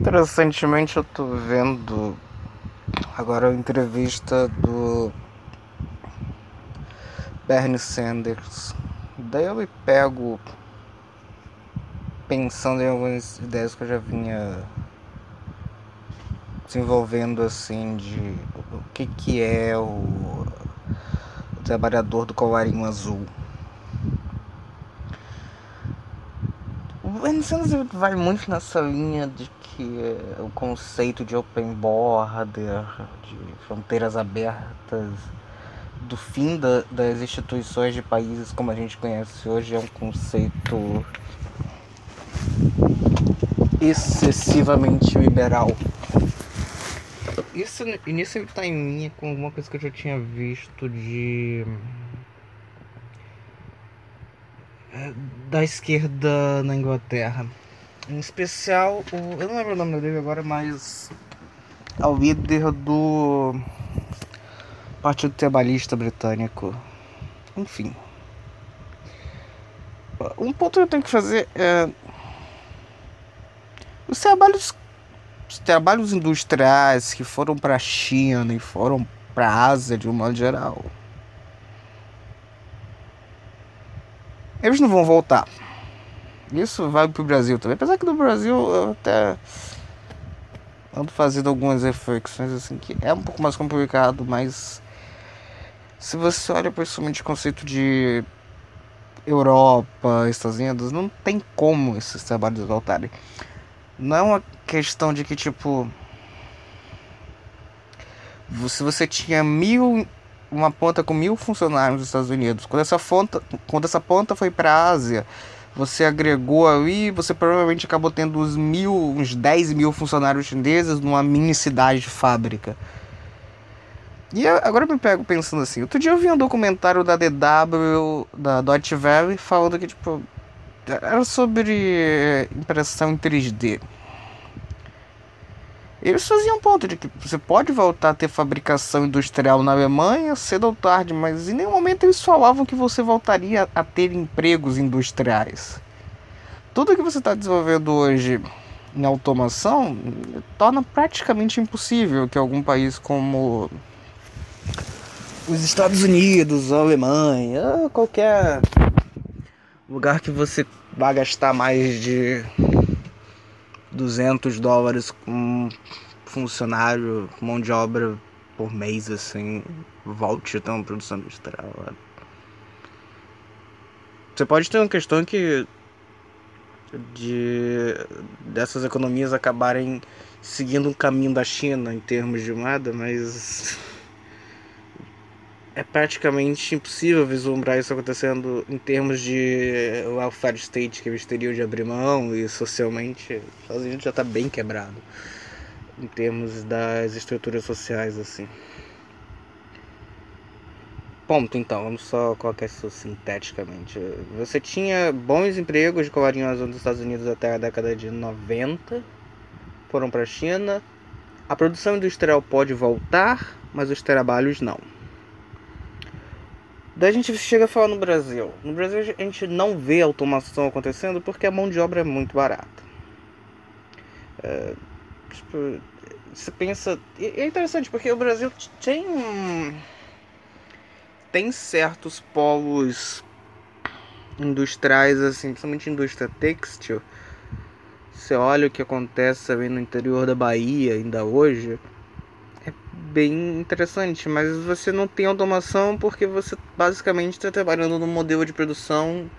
Interessantemente eu tô vendo agora a entrevista do Bernie Sanders. Daí eu me pego pensando em algumas ideias que eu já vinha desenvolvendo assim de o que que é o, o trabalhador do colarinho azul. O Bernie Sanders vai muito nessa linha de que é o conceito de open border, de fronteiras abertas, do fim da, das instituições de países como a gente conhece hoje é um conceito excessivamente liberal. Isso, nisso ele está em linha com alguma coisa que eu já tinha visto de. É, da esquerda na Inglaterra. Em especial, o, eu não lembro o nome dele agora, mas. Ao líder do. Partido Trabalhista Britânico. Enfim. Um ponto que eu tenho que fazer é. Os trabalhos os trabalhos industriais que foram para a China e foram para a Ásia de um modo geral, eles não vão voltar. Isso vai para o Brasil também. Apesar que no Brasil eu até ando fazendo algumas reflexões assim que é um pouco mais complicado, mas se você olha principalmente o conceito de Europa, Estados Unidos, não tem como esses trabalhos voltarem. Não é uma questão de que, tipo. Se você tinha mil. Uma ponta com mil funcionários nos Estados Unidos. Quando essa, ponta, quando essa ponta foi para a Ásia, você agregou ali, você provavelmente acabou tendo uns mil, uns 10 mil funcionários chineses numa mini cidade de fábrica. E agora eu me pego pensando assim, outro dia eu vi um documentário da DW, da Deutsche Welle, falando que, tipo, era sobre impressão em 3D. Eles faziam ponto de que você pode voltar a ter fabricação industrial na Alemanha cedo ou tarde, mas em nenhum momento eles falavam que você voltaria a ter empregos industriais. Tudo que você está desenvolvendo hoje em automação torna praticamente impossível que algum país como os Estados Unidos, a Alemanha, qualquer lugar que você vai gastar mais de 200 dólares com funcionário, mão de obra por mês, assim, volte a ter uma produção industrial. Você pode ter uma questão que de dessas economias acabarem seguindo um caminho da China em termos de moeda, mas é praticamente impossível vislumbrar isso acontecendo em termos de welfare state que eles teriam de abrir mão e socialmente os Estados Unidos já está bem quebrado em termos das estruturas sociais assim. Ponto então, vamos só colocar isso sinteticamente. Você tinha bons empregos de colarinho azul nos Estados Unidos até a década de 90, foram para a China. A produção industrial pode voltar, mas os trabalhos não. Daí a gente chega a falar no Brasil. No Brasil a gente não vê automação acontecendo porque a mão de obra é muito barata. É, tipo, você pensa. É interessante porque o Brasil tem. Tem certos polos industriais, assim, principalmente indústria têxtil. Você olha o que acontece também no interior da Bahia ainda hoje bem interessante, mas você não tem automação porque você basicamente está trabalhando num modelo de produção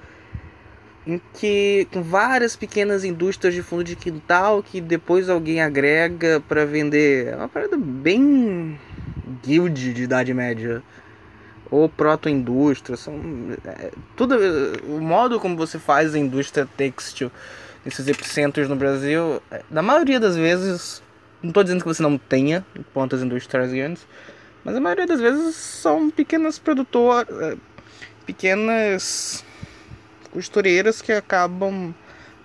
em que com várias pequenas indústrias de fundo de quintal que depois alguém agrega para vender. É uma parada bem guild de idade média ou proto-indústria, são é, tudo o modo como você faz a indústria têxtil nesses epicentros no Brasil, é, na maioria das vezes não estou dizendo que você não tenha pontas industriais grandes, mas a maioria das vezes são pequenas produtoras, eh, pequenas costureiras que acabam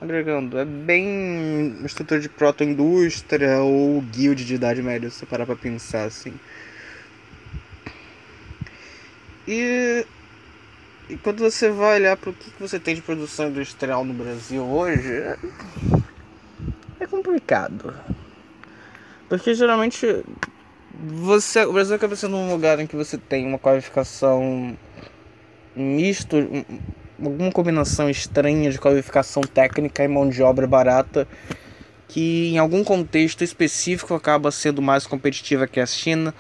agregando. É bem estrutura de proto-indústria ou guild de idade média, se parar pra pensar assim. E, e quando você vai olhar para o que você tem de produção industrial no Brasil hoje, é, é complicado. Porque geralmente você, o Brasil acaba sendo um lugar em que você tem uma qualificação misto, alguma combinação estranha de qualificação técnica e mão de obra barata que em algum contexto específico acaba sendo mais competitiva que a China,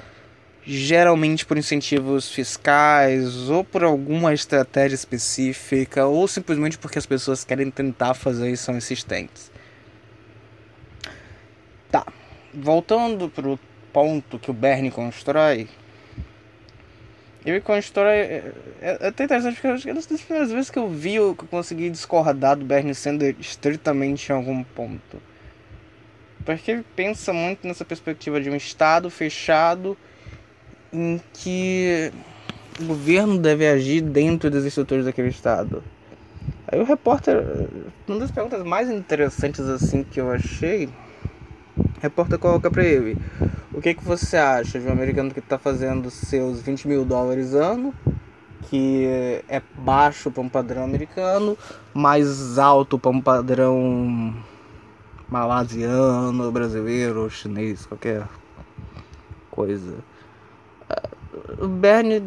geralmente por incentivos fiscais ou por alguma estratégia específica ou simplesmente porque as pessoas querem tentar fazer e são insistentes. Tá, voltando pro ponto que o Bernie constrói, ele constrói. É, é, é até interessante porque é uma das primeiras vezes que eu vi eu consegui discordar do Bernie Sanders estritamente em algum ponto. Porque ele pensa muito nessa perspectiva de um Estado fechado em que o governo deve agir dentro das estruturas daquele Estado. Aí o repórter, uma das perguntas mais interessantes assim que eu achei, o repórter coloca pra ele: O que, que você acha de um americano que está fazendo seus 20 mil dólares ano, que é baixo para um padrão americano, mais alto para um padrão malasiano, brasileiro, chinês, qualquer coisa. O Bernie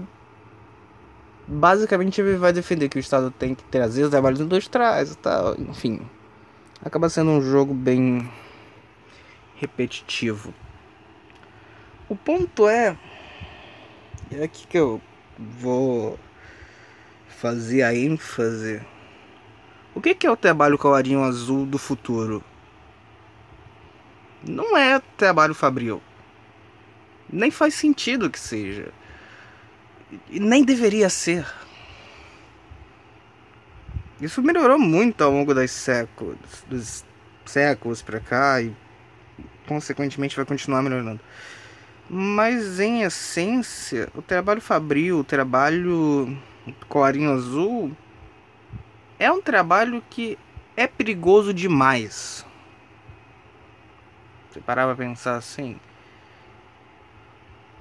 basicamente ele vai defender que o Estado tem que trazer os trabalhos industriais e tal, enfim. Acaba sendo um jogo bem repetitivo. O ponto é. É aqui que eu vou fazer a ênfase. O que, que é o trabalho colarinho azul do futuro? Não é trabalho fabril. Nem faz sentido que seja. E nem deveria ser. Isso melhorou muito ao longo dos séculos, dos séculos para cá e consequentemente vai continuar melhorando. Mas em essência, o trabalho fabril, o trabalho colarinho azul é um trabalho que é perigoso demais. Você parava pra pensar assim.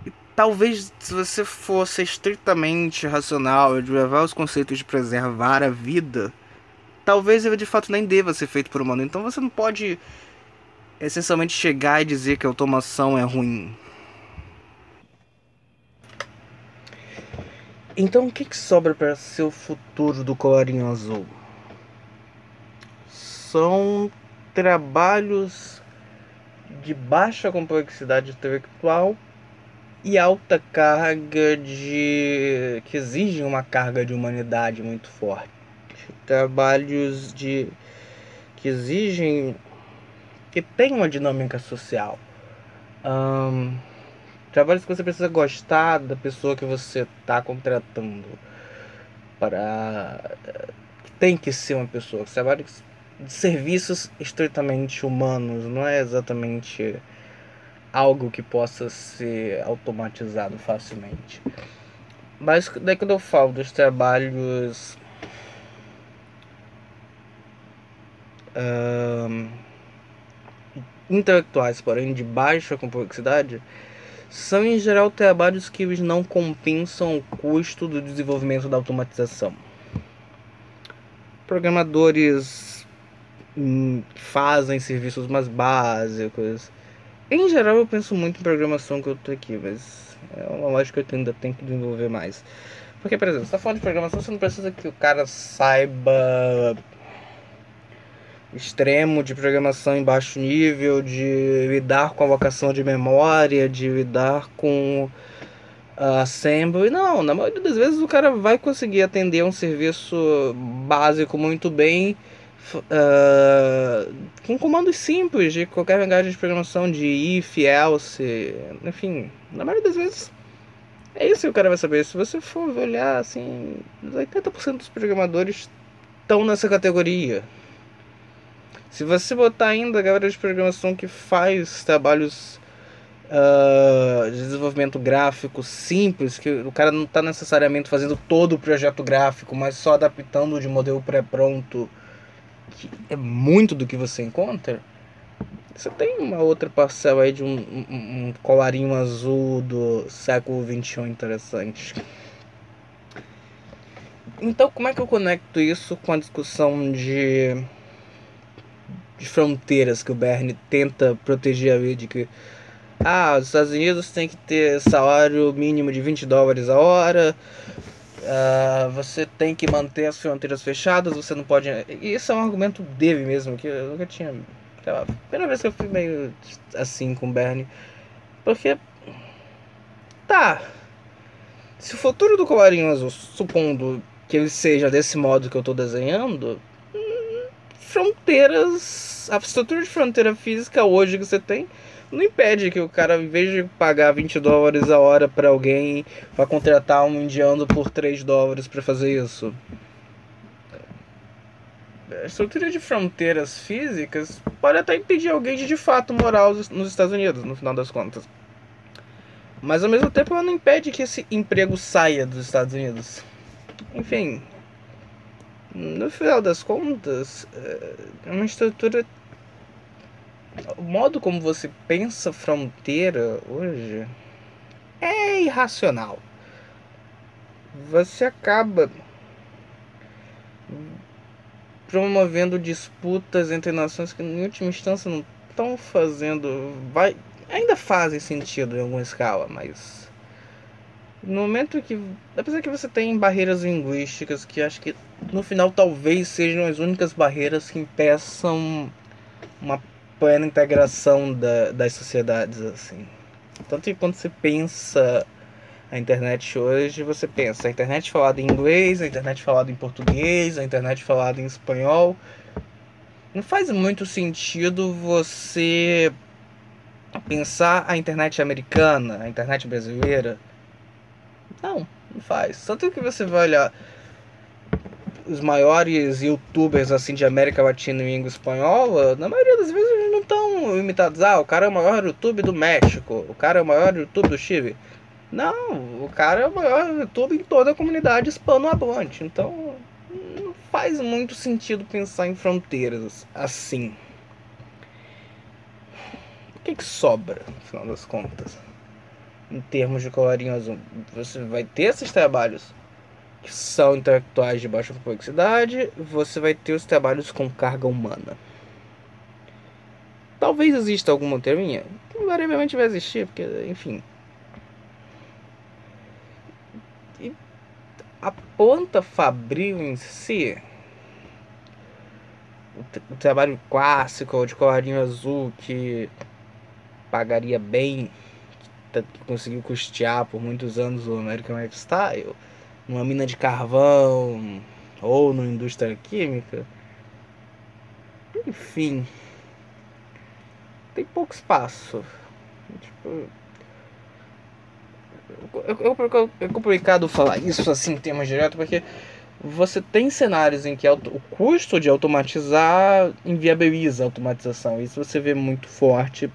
E talvez se você fosse estritamente racional de levar os conceitos de preservar a vida, talvez ele de fato nem deva ser feito por humano. Então você não pode essencialmente chegar e dizer que a automação é ruim. Então o que, que sobra para ser o futuro do colarinho azul? São trabalhos de baixa complexidade intelectual e alta carga de. que exigem uma carga de humanidade muito forte. Trabalhos de. que exigem que tem uma dinâmica social. Um, trabalhos que você precisa gostar da pessoa que você está contratando. Para. Tem que ser uma pessoa. Trabalhos de serviços estritamente humanos, não é exatamente algo que possa ser automatizado facilmente. Mas daí quando eu falo dos trabalhos. Um, intelectuais, porém de baixa complexidade, são em geral trabalhos que eles não compensam o custo do desenvolvimento da automatização. Programadores hum, fazem serviços mais básicos. Em geral, eu penso muito em programação que eu tô aqui, mas é uma lógica que eu ainda tenho que desenvolver mais. Porque, por exemplo, você tá falando de programação, você não precisa que o cara saiba extremo de programação em baixo nível, de lidar com a alocação de memória, de lidar com uh, assembly. Não, na maioria das vezes o cara vai conseguir atender um serviço básico muito bem. Uh, com comandos simples de qualquer linguagem de programação de if, else, enfim, na maioria das vezes é isso que o cara vai saber. Se você for olhar assim, 80% dos programadores estão nessa categoria. Se você botar ainda a galera de programação que faz trabalhos uh, de desenvolvimento gráfico simples, que o cara não está necessariamente fazendo todo o projeto gráfico, mas só adaptando de modelo pré-pronto, que é muito do que você encontra, você tem uma outra parcela aí de um, um, um colarinho azul do século XXI interessante. Então, como é que eu conecto isso com a discussão de de fronteiras que o Bernie tenta proteger a de que ah, os Estados Unidos tem que ter salário mínimo de 20 dólares a hora, uh, você tem que manter as fronteiras fechadas, você não pode. Isso é um argumento dele mesmo, que eu nunca tinha. Sei lá, primeira vez que eu fui meio assim com o Bernie. Porque. Tá. Se o futuro do colarinho azul, supondo que ele seja desse modo que eu estou desenhando, fronteiras. A estrutura de fronteira física hoje que você tem não impede que o cara, em vez de pagar 20 dólares a hora para alguém, vá contratar um indiano por 3 dólares para fazer isso. A estrutura de fronteiras físicas pode até impedir alguém de de fato morar nos Estados Unidos, no final das contas. Mas ao mesmo tempo ela não impede que esse emprego saia dos Estados Unidos. Enfim, no final das contas, é uma estrutura o modo como você pensa fronteira hoje é irracional. Você acaba promovendo disputas entre nações que, em última instância, não estão fazendo. Vai, ainda fazem sentido em alguma escala, mas. No momento que. Apesar que você tem barreiras linguísticas que acho que no final talvez sejam as únicas barreiras que impeçam uma plena integração da, das sociedades, assim. Tanto que quando você pensa a internet hoje, você pensa a internet falada em inglês, a internet falada em português, a internet falada em espanhol. Não faz muito sentido você pensar a internet americana, a internet brasileira. Não, não faz. Tanto que você vai olhar os maiores youtubers assim de América Latina e língua espanhola, na maioria das vezes eles não estão imitados. Ah, o cara é o maior YouTube do México, o cara é o maior YouTube do Chile. Não, o cara é o maior YouTube em toda a comunidade hispanohablante. Então não faz muito sentido pensar em fronteiras assim. O que, que sobra, no final das contas? Em termos de colarinho azul, você vai ter esses trabalhos que são intelectuais de baixa complexidade, você vai ter os trabalhos com carga humana. Talvez exista alguma teoria, invariavelmente vai existir, porque, enfim. E a planta fabril em si, o, trabalho clássico de colarinho azul que pagaria bem, que conseguiu custear por muitos anos o American Lifestyle numa mina de carvão ou numa indústria química. Enfim, tem pouco espaço. Tipo, é complicado falar isso assim em termos diretos porque você tem cenários em que o custo de automatizar inviabiliza a automatização. Isso você vê muito forte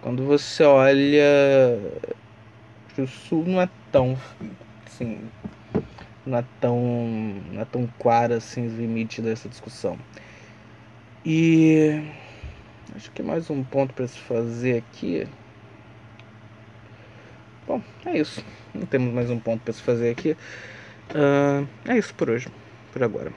quando você olha o sul não é tão assim, não é tão, não é tão claro assim os limites dessa discussão. E acho que mais um ponto para se fazer aqui. Bom, é isso. Não temos mais um ponto para se fazer aqui. Uh, é isso por hoje, por agora.